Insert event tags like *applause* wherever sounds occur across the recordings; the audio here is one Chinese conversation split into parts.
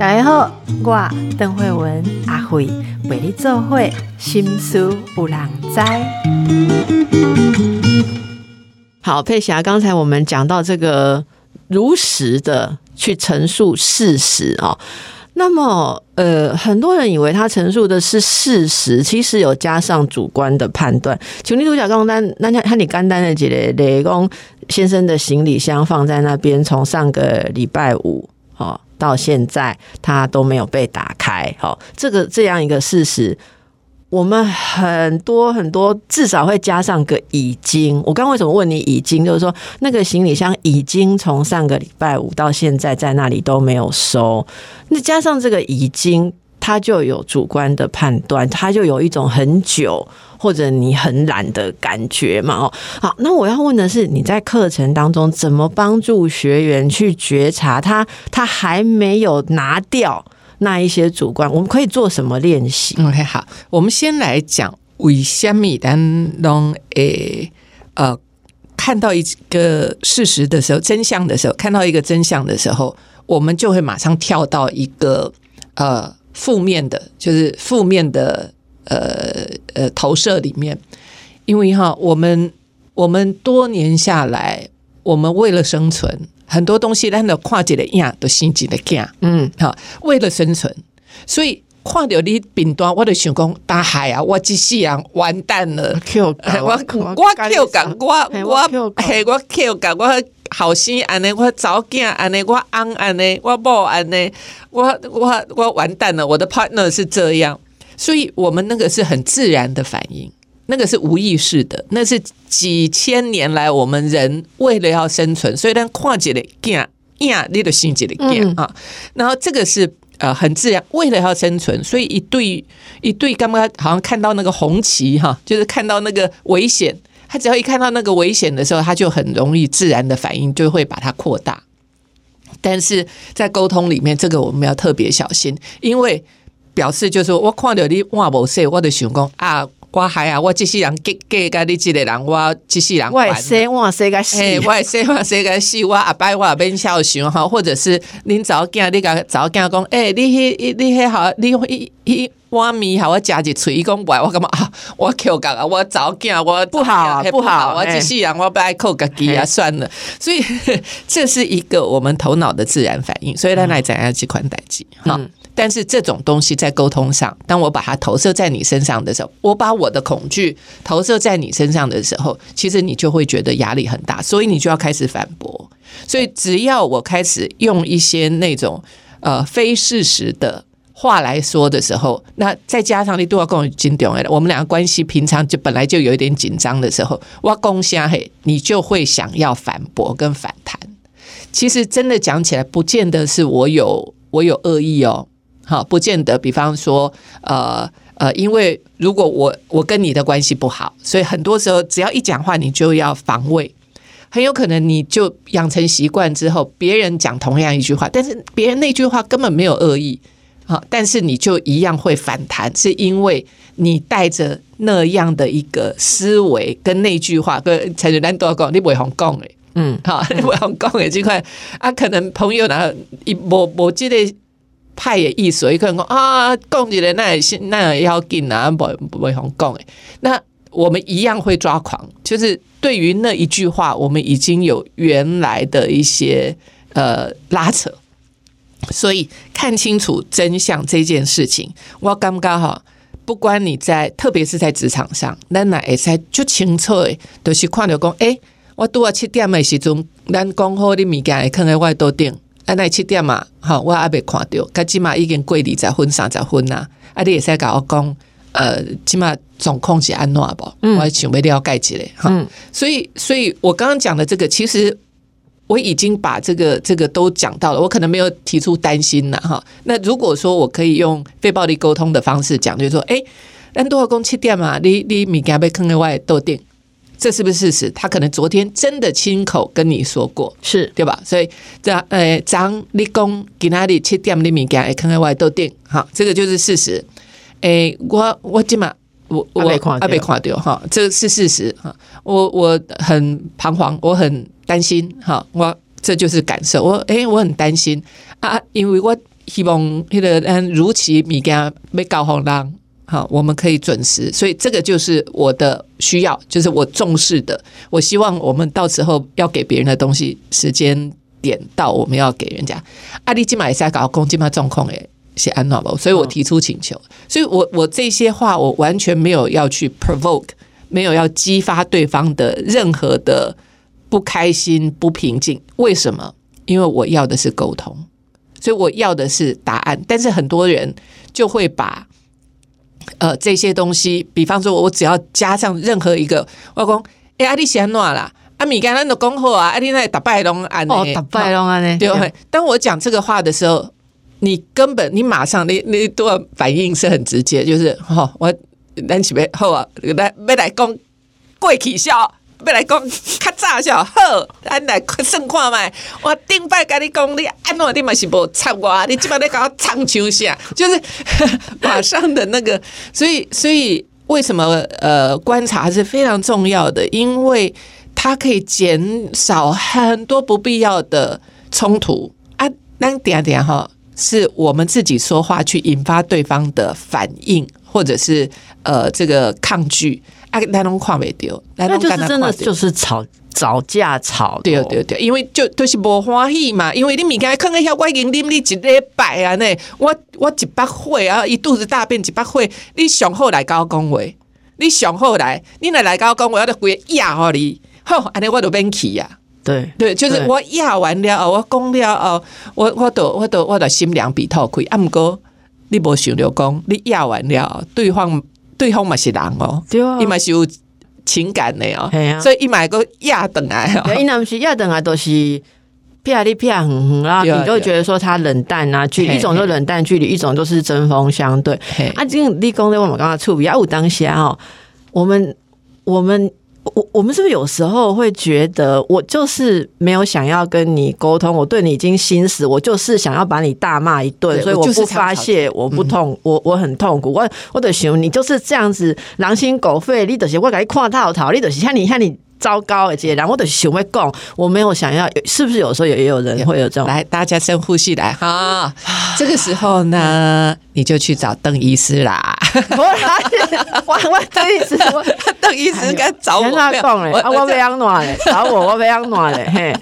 大家好，我邓慧文阿慧为你做会心思有人知。好，佩霞，刚才我们讲到这个如实的去陈述事实啊，那么呃，很多人以为他陈述的是事实，其实有加上主观的判断。请你独角刚单，那他你干单的几类雷公先生的行李箱放在那边，从上个礼拜五哦。到现在它都没有被打开，好，这个这样一个事实，我们很多很多至少会加上个已经。我刚为什么问你已经？就是说那个行李箱已经从上个礼拜五到现在在那里都没有收，那加上这个已经。他就有主观的判断，他就有一种很久或者你很懒的感觉嘛？哦，好，那我要问的是，你在课程当中怎么帮助学员去觉察他他还没有拿掉那一些主观？我们可以做什么练习？OK，好，我们先来讲为虾米当中诶呃看到一个事实的时候，真相的时候，看到一个真相的时候，我们就会马上跳到一个呃。负面的，就是负面的，呃呃，投射里面，因为哈，我们我们多年下来，我们为了生存，很多东西，咱都跨界的样都心急的干，嗯，好，为了生存，所以看到你顶端，我就想讲大海啊，我即世人完蛋了，我 *laughs* 我我我嘿，我我。好心安尼，我早囝安尼，我安安尼，我某安尼，我我我完蛋了。我的 partner 是这样，所以我们那个是很自然的反应，那个是无意识的，那是几千年来我们人为了要生存，所以咱看起来惊呀，你的心起来惊啊。然后这个是呃很自然，为了要生存，所以一对一对刚刚好像看到那个红旗哈，就是看到那个危险。他只要一看到那个危险的时候，他就很容易自然的反应就会把它扩大。但是在沟通里面，这个我们要特别小心，因为表示就是我看到你话不说，我就想讲啊，我还啊，我这些人给给个你这个人，我这些人，我说我说个死，我说我说个死，我阿伯我阿边笑想哈，或者是恁早囝你个早囝讲，哎，你迄你迄好，你迄迄。我咪好，我夹一嘴讲不，我干嘛啊？我扣讲啊，我早囝我不好不好，我只是人我不爱扣个机啊，算了。所以这是一个我们头脑的自然反应，所以来怎样去宽待机哈。但是这种东西在沟通上，当我把它投射在你身上的时候，我把我的恐惧投射在你身上的时候，其实你就会觉得压力很大，所以你就要开始反驳。所以只要我开始用一些那种呃非事实的。话来说的时候，那再加上你都要跟我紧张，我们两个关系平常就本来就有一点紧张的时候，我攻下嘿，你就会想要反驳跟反弹。其实真的讲起来，不见得是我有我有恶意哦，好，不见得。比方说，呃呃，因为如果我我跟你的关系不好，所以很多时候只要一讲话，你就要防卫，很有可能你就养成习惯之后，别人讲同样一句话，但是别人那句话根本没有恶意。好，但是你就一样会反弹，是因为你带着那样的一个思维跟那句话，跟陈俊丹都要讲，你不会红讲诶，嗯，好，你不会红讲诶，这块啊，可能朋友然后一我我记得派也意思，一个人讲啊，讲起来那也是那也要紧啊，不不会红讲诶，那我们一样会抓狂，就是对于那一句话，我们已经有原来的一些呃拉扯。所以看清楚真相这件事情，我刚刚哈，不管你在，特别是在职场上，咱那会使就清楚诶，都是看到讲，诶，我拄啊七点的时阵，咱讲好的物件会放在外头顶，啊，那七点嘛，好，我还未看到，噶起码已经过二十分、三十分啦，啊，你会使甲我讲，呃，起码总控是安怎不？我想要了解一下哈。所以，所以我刚刚讲的这个，其实。我已经把这个这个都讲到了，我可能没有提出担心了哈。那如果说我可以用非暴力沟通的方式讲，就是说，哎，安多少公七点嘛，你你物件被坑在外豆店，这是不是事实？他可能昨天真的亲口跟你说过，是对吧？所以这呃，张立功给哪里七点你米加被坑在外都定，好，这个就是事实。哎，我我今嘛。我我阿被垮掉哈，这是事实哈。我我很彷徨，我很担心哈。我这就是感受。我诶，我很担心啊，因为我希望那个嗯如期物件被搞红浪。好，我们可以准时，所以这个就是我的需要，就是我重视的。我希望我们到时候要给别人的东西，时间点到，我们要给人家。阿里今晚也是在搞公，今晚中控诶，写安诺吧，所以我提出请求。所以我我这些话，我完全没有要去 provoke，没有要激发对方的任何的不开心、不平静。为什么？因为我要的是沟通，所以我要的是答案。但是很多人就会把。呃，这些东西，比方说，我只要加上任何一个，我讲，哎，阿弟先暖啦，阿米干，咱都讲好啊，阿弟那打败龙安哦，打败龙安呢？对。当我讲这个话的时候，你根本你马上你你多反应是很直接，就是哈，我咱起别好啊，来要来讲过起笑。要来讲较早就好，咱来算看卖。我顶摆甲你讲，你安怎你嘛是无插我，你即摆咧甲我唱秋啥？就是 *laughs* 马上的那个，所以所以为什么呃观察是非常重要的？因为它可以减少很多不必要的冲突啊。那点点哈，是我们自己说话去引发对方的反应，或者是呃这个抗拒。啊，咱拢看袂着，那就是真的就是吵吵架吵，对对对，因为就都是无欢喜嘛，因为你物件坑个遐我已经啉你一礼拜啊呢，我我一百岁啊，伊肚子大便一百岁，你上好来甲我讲话，你上好来，你来来搞讲话，我得规压互你，好，安尼我就免去啊，对对，就是我压完了后，我讲了后，我我都我都我都心凉鼻透开，啊，毋过你无想着讲，你压完了，对方。对方嘛是人哦，伊嘛是有情感的哦，所以伊买个亚等来哦，伊那不是亚等来都是骗你骗很很啦，你就觉得说他冷淡啊，距离一种就冷淡距离，一种就是针锋相对。啊，这个立功的我们刚刚处理啊，我当下哦，我们我们。我我们是不是有时候会觉得，我就是没有想要跟你沟通，我对你已经心死，我就是想要把你大骂一顿，所以我不发泄，我不痛，我我很痛苦，我我的熊，你就是这样子狼心狗肺，你的是我给你看套套，你的是像你看你。糟糕，而且然后我的熊会讲，我没有想要，是不是有时候也有人会有这种？来，大家深呼吸来哈。*laughs* 这个时候呢，你就去找邓医师啦。*laughs* 我我我邓医师，邓医师该找我。讲嘞，我不要暖嘞，*laughs* 找我我不要暖嘞。嘿，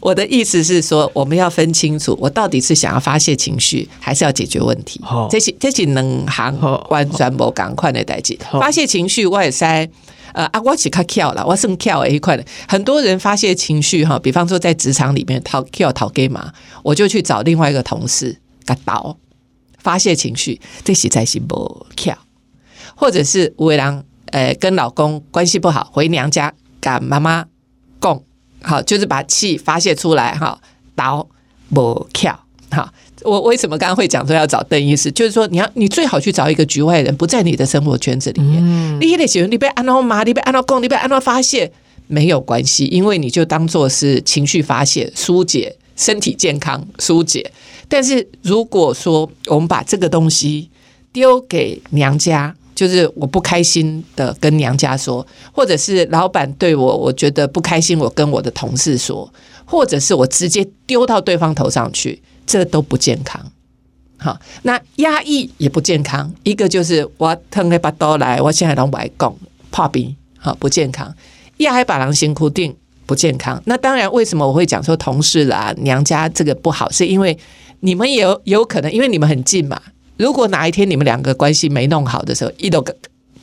我的意思是说，我们要分清楚，我到底是想要发泄情绪，还是要解决问题？这是这是两行完全不赶快的代际。发泄情绪，我也在。呃，啊，我是较跳了，我算跳一块的。很多人发泄情绪哈，比方说在职场里面讨跳讨 gay 嘛，我就去找另外一个同事给倒发泄情绪，这实在是不跳。或者是吴伟良，呃，跟老公关系不好，回娘家跟妈妈共好，就是把气发泄出来哈，倒不跳好。我为什么刚刚会讲说要找邓医师？就是说，你要你最好去找一个局外人，不在你的生活圈子里面。你也得喜欢你被安诺骂，你被安诺供，你被安诺发泄，没有关系，因为你就当做是情绪发泄、疏解、身体健康疏解。但是如果说我们把这个东西丢给娘家，就是我不开心的跟娘家说，或者是老板对我我觉得不开心，我跟我的同事说，或者是我直接丢到对方头上去。这都不健康，好，那压抑也不健康。一个就是我腾一把刀来，我现在让外公破冰，好不健康。压一把狼辛苦定不健康。那当然，为什么我会讲说同事啦、娘家这个不好，是因为你们也有有可能，因为你们很近嘛。如果哪一天你们两个关系没弄好的时候，一都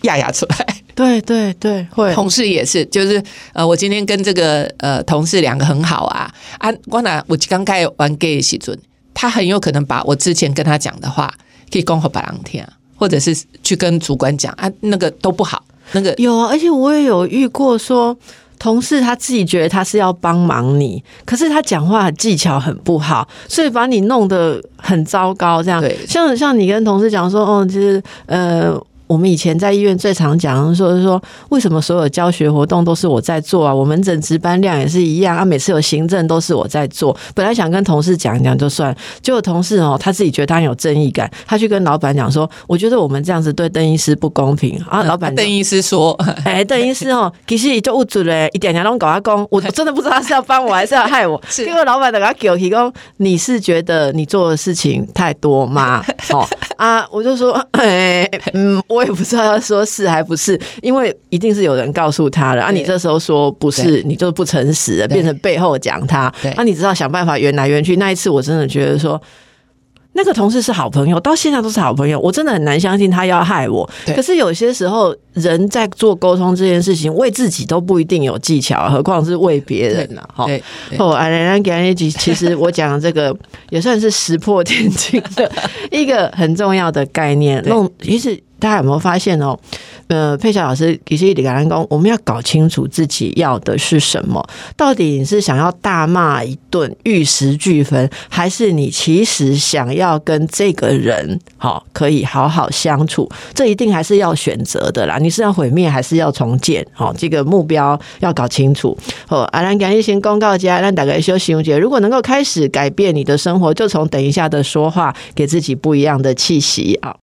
压压出来。*laughs* 对对对，会同事也是，就是呃，我今天跟这个呃同事两个很好啊啊，我拿我刚开玩 gay 时准。他很有可能把我之前跟他讲的话，可以公和白狼听，或者是去跟主管讲啊，那个都不好。那个有啊，而且我也有遇过，说同事他自己觉得他是要帮忙你，可是他讲话技巧很不好，所以把你弄得很糟糕。这样，像像你跟同事讲说，哦，就是呃。我们以前在医院最常讲说是说，为什么所有教学活动都是我在做啊？我们诊值班量也是一样啊，每次有行政都是我在做。本来想跟同事讲一讲就算，结果同事哦，他自己觉得他很有正义感，他去跟老板讲说，我觉得我们这样子对邓医师不公平啊。老板邓医师说，哎，邓医师哦，其实就误准嘞，一点点拢搞他公，我真的不知道他是要帮我还是要害我。*laughs* 结果老板等他给我提供，你是觉得你做的事情太多吗？*laughs* 哦啊，我就说，*clears throat* 哎，嗯，我也不知道要说是还不是，因为一定是有人告诉他了啊。你这时候说不是，你就不诚实了，变成背后讲他。那你知道想办法圆来圆去。那一次我真的觉得说。那个同事是好朋友，到现在都是好朋友。我真的很难相信他要害我。可是有些时候，人在做沟通这件事情，为自己都不一定有技巧，何况是为别人呢？哈。哦，安安给安一集，其实我讲这个也算是石破天惊的 *laughs* 一个很重要的概念。弄，其实大家有没有发现哦？呃，佩霞老师其实李感公，我们要搞清楚自己要的是什么。到底你是想要大骂一顿、玉石俱焚，还是你其实想要跟这个人好可以好好相处？这一定还是要选择的啦。你是要毁灭，还是要重建？好，这个目标要搞清楚。好，阿兰感谢先公告家，让大家休息节。如果能够开始改变你的生活，就从等一下的说话，给自己不一样的气息啊。